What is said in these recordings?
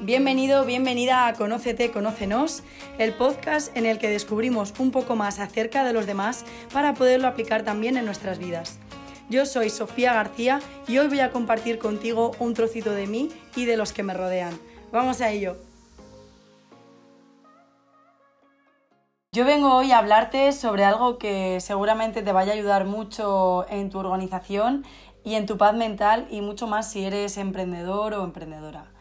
Bienvenido, bienvenida a Conócete, Conócenos, el podcast en el que descubrimos un poco más acerca de los demás para poderlo aplicar también en nuestras vidas. Yo soy Sofía García y hoy voy a compartir contigo un trocito de mí y de los que me rodean. Vamos a ello. Yo vengo hoy a hablarte sobre algo que seguramente te vaya a ayudar mucho en tu organización y en tu paz mental y mucho más si eres emprendedor o emprendedora.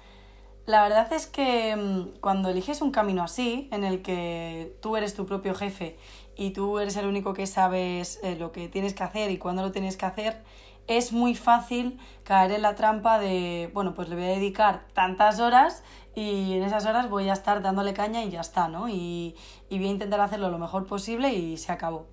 La verdad es que mm, cuando eliges un camino así, en el que tú eres tu propio jefe y tú eres el único que sabes eh, lo que tienes que hacer y cuándo lo tienes que hacer, es muy fácil caer en la trampa de, bueno, pues le voy a dedicar tantas horas y en esas horas voy a estar dándole caña y ya está, ¿no? Y, y voy a intentar hacerlo lo mejor posible y se acabó.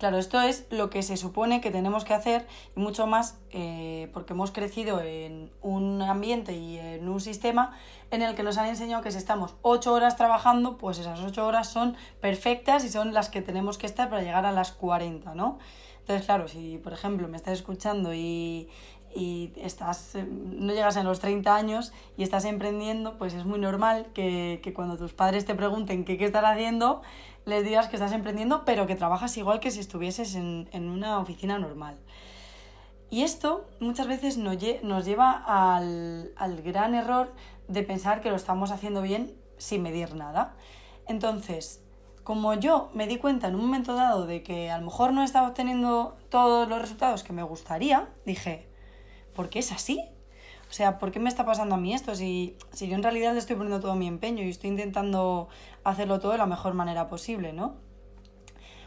Claro, esto es lo que se supone que tenemos que hacer y mucho más eh, porque hemos crecido en un ambiente y en un sistema en el que nos han enseñado que si estamos ocho horas trabajando, pues esas ocho horas son perfectas y son las que tenemos que estar para llegar a las 40, ¿no? Entonces, claro, si por ejemplo me estás escuchando y, y estás, eh, no llegas a los 30 años y estás emprendiendo, pues es muy normal que, que cuando tus padres te pregunten qué, qué estás haciendo, les digas que estás emprendiendo, pero que trabajas igual que si estuvieses en, en una oficina normal. Y esto muchas veces nos, nos lleva al, al gran error de pensar que lo estamos haciendo bien sin medir nada. Entonces, como yo me di cuenta en un momento dado de que a lo mejor no estaba obteniendo todos los resultados que me gustaría, dije, ¿por qué es así? O sea, ¿por qué me está pasando a mí esto? Si, si yo en realidad le estoy poniendo todo mi empeño y estoy intentando hacerlo todo de la mejor manera posible, ¿no?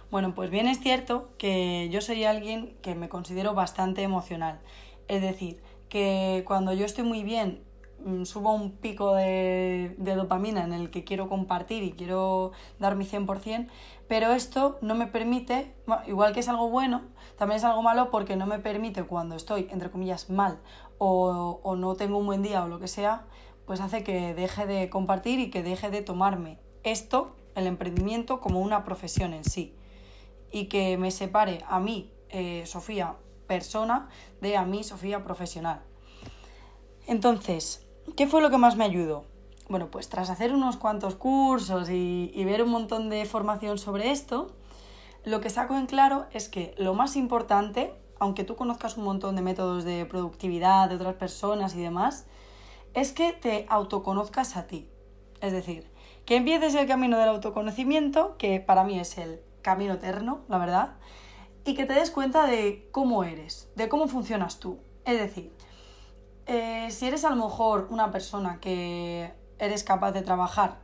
Bueno, pues bien es cierto que yo soy alguien que me considero bastante emocional. Es decir, que cuando yo estoy muy bien subo un pico de, dopamina en el que quiero compartir y quiero dar mi 100%, pero esto no me permite, igual que es algo bueno, también es algo malo porque no me permite cuando estoy, entre comillas, mal o, o no tengo un buen día o lo que sea, pues hace que deje de compartir y que deje de tomarme esto, el emprendimiento, como una profesión en sí. Y que me separe a mí, eh, Sofía, persona, de a mí, Sofía, profesional. Entonces, ¿Qué fue lo que más me ayudó? Bueno, pues tras hacer unos cuantos cursos y, ver un montón de formación sobre esto, lo que saco en claro es que lo más importante, aunque tú conozcas un montón de métodos de productividad de otras personas y demás, es que te autoconozcas a ti. Es decir, que empieces el camino del autoconocimiento, que para mí es el camino eterno, la verdad, y que te des cuenta de cómo eres, de cómo funcionas tú. Es decir, eh, si eres a lo mejor una persona que eres capaz de trabajar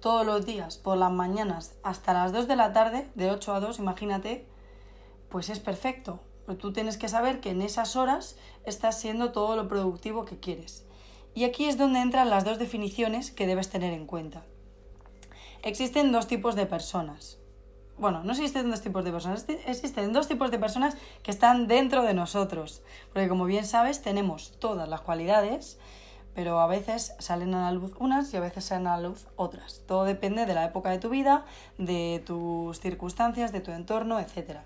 todos los días, por las mañanas, hasta las 2 de la tarde, de 8 a 2, imagínate, pues es perfecto. Pero tú tienes que saber que en esas horas estás siendo todo lo productivo que quieres. Y aquí es donde entran las dos definiciones que debes tener en cuenta. Existen dos tipos de personas bueno, no existen dos tipos de personas, existen dos tipos de personas que están dentro de nosotros. Porque como bien sabes, tenemos todas las cualidades, pero a veces salen a la luz unas y a veces salen a la luz otras. Todo depende de la época de tu vida, de tus circunstancias, de tu entorno, etc.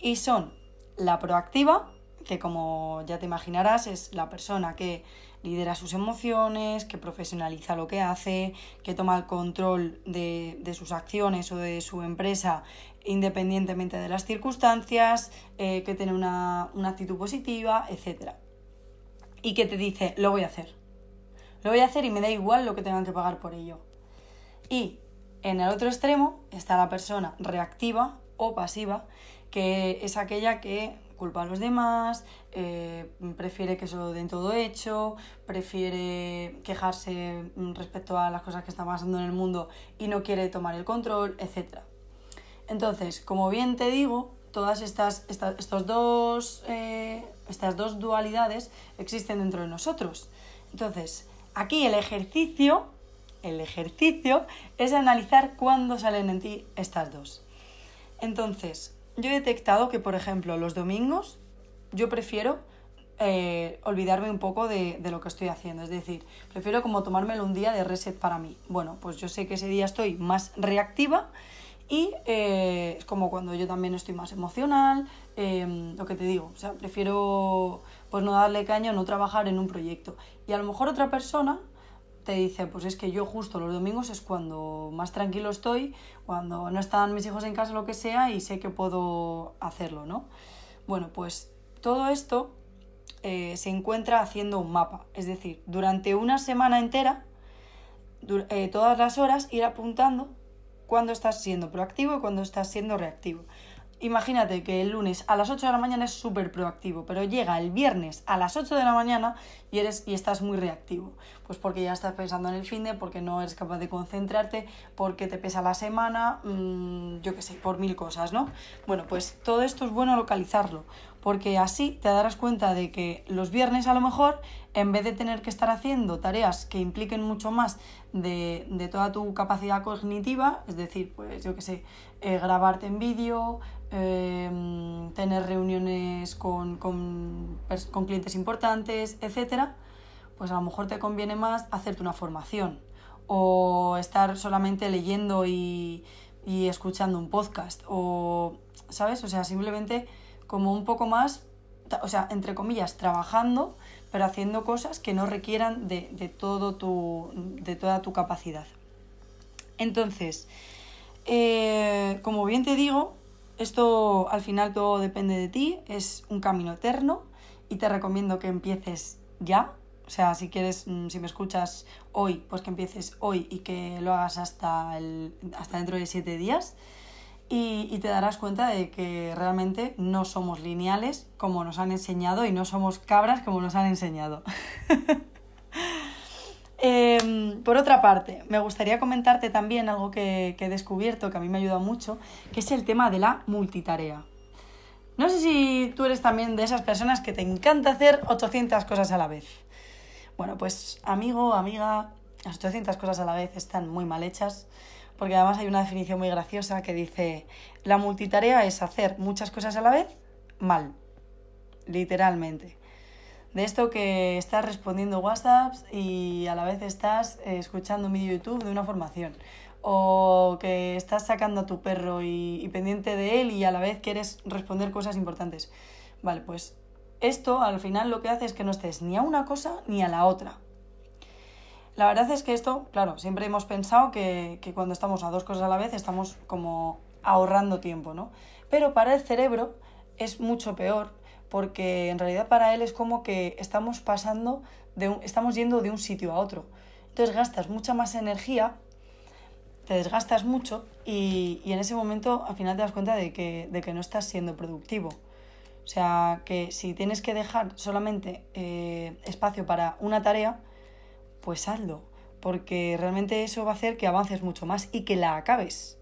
Y son la proactiva, que como ya te imaginarás es la persona que lidera sus emociones, que profesionaliza lo que hace, que toma el control de, sus acciones o de su empresa independientemente de las circunstancias, eh, que tiene una, una actitud positiva, etc. Y que te dice, lo voy a hacer. Lo voy a hacer y me da igual lo que tengan que pagar por ello. Y en el otro extremo está la persona reactiva o pasiva, que es aquella que culpa a los demás, eh, prefiere que se lo den todo hecho, prefiere quejarse respecto a las cosas que están pasando en el mundo y no quiere tomar el control, etc. Entonces, como bien te digo, todas estas, estos dos, eh, estas dos dualidades existen dentro de nosotros. Entonces, aquí el ejercicio, el ejercicio es analizar cuándo salen en ti estas dos. Entonces, yo he detectado que, por ejemplo, los domingos yo prefiero eh, olvidarme un poco de, lo que estoy haciendo. Es decir, prefiero como tomármelo un día de reset para mí. Bueno, pues yo sé que ese día estoy más reactiva y eh, es como cuando yo también estoy más emocional, em, lo que te digo, o sea, prefiero pues no darle caña, no trabajar en un proyecto. Y a lo mejor otra persona te dice, pues es que yo justo los domingos es cuando más tranquilo estoy, cuando no están mis hijos en casa, lo que sea, y sé que puedo hacerlo, ¿no? Bueno, pues todo esto eh, se encuentra haciendo un mapa, es decir, durante una semana entera, eh, todas las horas, ir apuntando cuándo estás siendo proactivo y cuándo estás siendo reactivo. Imagínate que el lunes a las 8 de la mañana es súper proactivo, pero llega el viernes a las 8 de la mañana y, eres, y estás muy reactivo. Pues porque ya estás pensando en el fin de, porque no eres capaz de concentrarte, porque te pesa la semana, mmm, yo qué sé, por mil cosas, ¿no? Bueno, pues todo esto es bueno localizarlo, porque así te darás cuenta de que los viernes a lo mejor, en vez de tener que estar haciendo tareas que impliquen mucho más de, de toda tu capacidad cognitiva, es decir, pues yo qué sé, eh, grabarte en vídeo, eh, tener reuniones con, con, con clientes importantes, etc., pues a lo mejor te conviene más hacerte una formación o estar solamente leyendo y, y escuchando un podcast o, ¿sabes? O sea, simplemente como un poco más, o sea, entre comillas, trabajando, pero haciendo cosas que no requieran de, de todo tu, de toda tu capacidad. Entonces, eh, como bien te digo, esto al final todo depende de ti, es un camino eterno y te recomiendo que empieces ya. O sea, si quieres, mm, si me escuchas hoy, pues que empieces hoy y que lo hagas hasta, el, hasta dentro de siete días y, te darás cuenta de que realmente no somos lineales como nos han enseñado y no somos cabras como nos han enseñado. Em, por otra parte, me gustaría comentarte también algo que, que, he descubierto, que a mí me ha ayudado mucho, que es el tema de la multitarea. No sé si tú eres también de esas personas que te encanta hacer 800 cosas a la vez. Bueno, pues amigo, amiga, las 800 cosas a la vez están muy mal hechas porque además hay una definición muy graciosa que dice, la multitarea es hacer muchas cosas a la vez mal, literalmente. De esto que estás respondiendo WhatsApps y a la vez estás eh, escuchando un vídeo YouTube de una formación. O que estás sacando a tu perro y, y pendiente de él y a la vez quieres responder cosas importantes. Vale, pues esto al final lo que hace es que no estés ni a una cosa ni a la otra. La verdad es que esto, claro, siempre hemos pensado que, cuando estamos a dos cosas a la vez estamos como ahorrando tiempo, ¿no? Pero para el cerebro es mucho peor porque en realidad para él es como que estamos pasando, de estamos yendo de un sitio a otro. Entonces gastas mucha más energía, te desgastas mucho y, en ese momento al final te das cuenta de que, de que no estás siendo productivo. O sea, que si tienes que dejar solamente eh, espacio para una tarea, pues hazlo, porque realmente eso va a hacer que avances mucho más y que la acabes.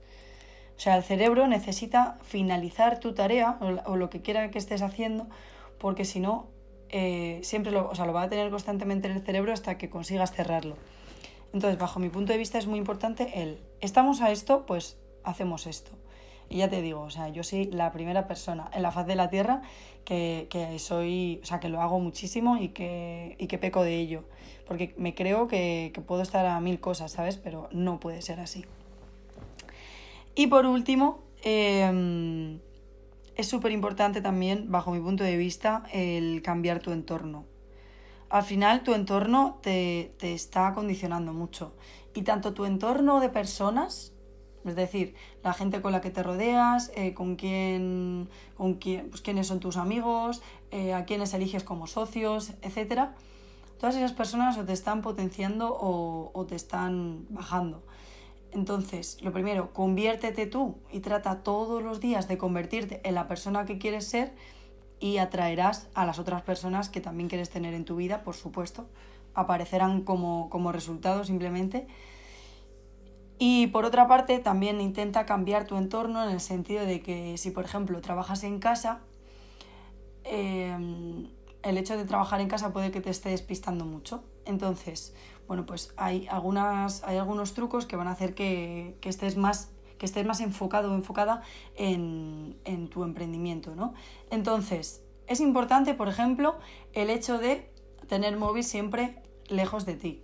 O sea, el cerebro necesita finalizar tu tarea o, lo que quiera que estés haciendo, porque si no, eh, siempre lo, o sea, lo va a tener constantemente en el cerebro hasta que consigas cerrarlo. Entonces, bajo mi punto de vista es muy importante el, estamos a esto, pues hacemos esto. Y ya te digo, o sea, yo soy la primera persona en la faz de la Tierra que, que soy, o sea, que lo hago muchísimo y que, y peco de ello. Porque me creo que, que puedo estar a mil cosas, ¿sabes? Pero no puede ser así. Y por último, eh, es súper importante también, bajo mi punto de vista, el cambiar tu entorno. Al final tu entorno te, te está condicionando mucho. Y tanto tu entorno de personas es decir, la gente con la que te rodeas, eh, con quién, con quién, pues, quiénes son tus amigos, eh, a quiénes eliges como socios, etc. Todas esas personas o te están potenciando o, o te están bajando. Entonces, lo primero, conviértete tú y trata todos los días de convertirte en la persona que quieres ser y atraerás a las otras personas que también quieres tener en tu vida, por supuesto. Aparecerán como, como resultado simplemente y por otra parte, también intenta cambiar tu entorno en el sentido de que si, por ejemplo, trabajas en casa, em, el hecho de trabajar en casa puede que te esté despistando mucho. Entonces, bueno, pues hay, algunas, hay algunos trucos que van a hacer que, estés más que estés más enfocado o enfocada en, en tu emprendimiento, ¿no? Entonces, es importante, por ejemplo, el hecho de tener móvil siempre lejos de ti.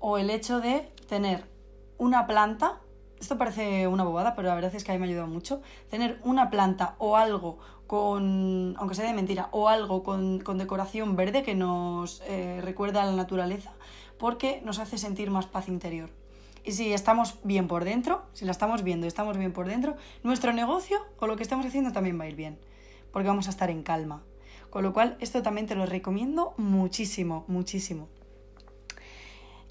O el hecho de tener una planta, esto parece una bobada, pero la verdad es que a mí me ha ayudado mucho, tener una planta o algo con, aunque sea de mentira, o algo con, decoración verde que nos eh, recuerda a la naturaleza, porque nos hace sentir más paz interior. Y si estamos bien por dentro, si la estamos viendo y estamos bien por dentro, nuestro negocio o lo que estamos haciendo también va a ir bien, porque vamos a estar en calma. Con lo cual, esto también te lo recomiendo muchísimo, muchísimo.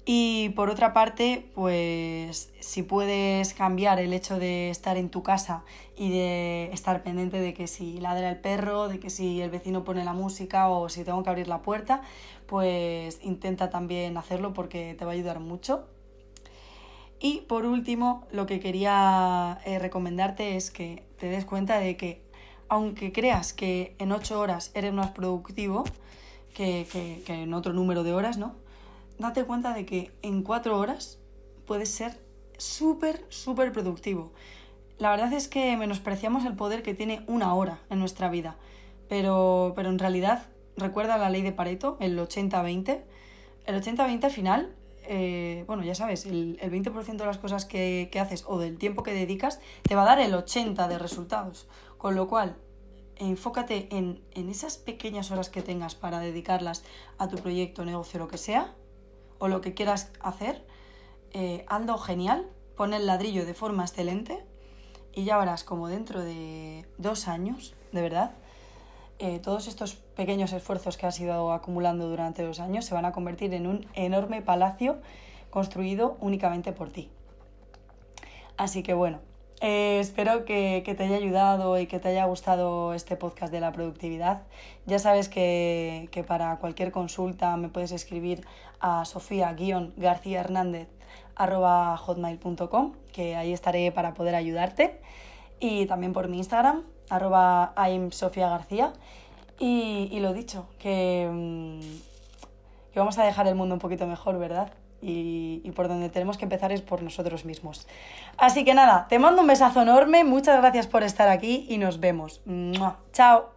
Y por otra parte, pues si puedes cambiar el hecho de estar en tu casa y de estar pendiente de que si ladra el perro, de que si el vecino pone la música o si tengo que abrir la puerta, pues intenta también hacerlo porque te va a ayudar mucho. Y por último, lo que quería eh, recomendarte es que te des cuenta de que aunque creas que en 8 horas eres más productivo que, que en otro número de horas, ¿no? Date cuenta de que en cuatro horas puedes ser súper, súper productivo. La verdad es que menospreciamos el poder que tiene una hora en nuestra vida, pero, pero en realidad recuerda la ley de Pareto, el 80-20. El 80-20 al final, eh, bueno, ya sabes, el, 20% de las cosas que, que haces o del tiempo que dedicas te va a dar el 80% de resultados. Con lo cual, enfócate en, en esas pequeñas horas que tengas para dedicarlas a tu proyecto, negocio, lo que sea, o lo que quieras hacer, eh, genial, pon el ladrillo de forma excelente y ya verás como dentro de dos años, de verdad, eh, todos estos pequeños esfuerzos que has ido acumulando durante dos años se van a convertir en un enorme palacio construido únicamente por ti. Así que bueno, eh, espero que, te haya ayudado y que te haya gustado este podcast de la productividad. Ya sabes que, para cualquier consulta me puedes escribir a sofía-garcía hernández hotmail.com, que ahí estaré para poder ayudarte. Y también por mi Instagram, arroba García. Y, y lo dicho, que, mm, que vamos a dejar el mundo un poquito mejor, ¿verdad? y, por donde tenemos que empezar es por nosotros mismos. Así que nada, te mando un besazo enorme, muchas gracias por estar aquí y nos vemos. Chao.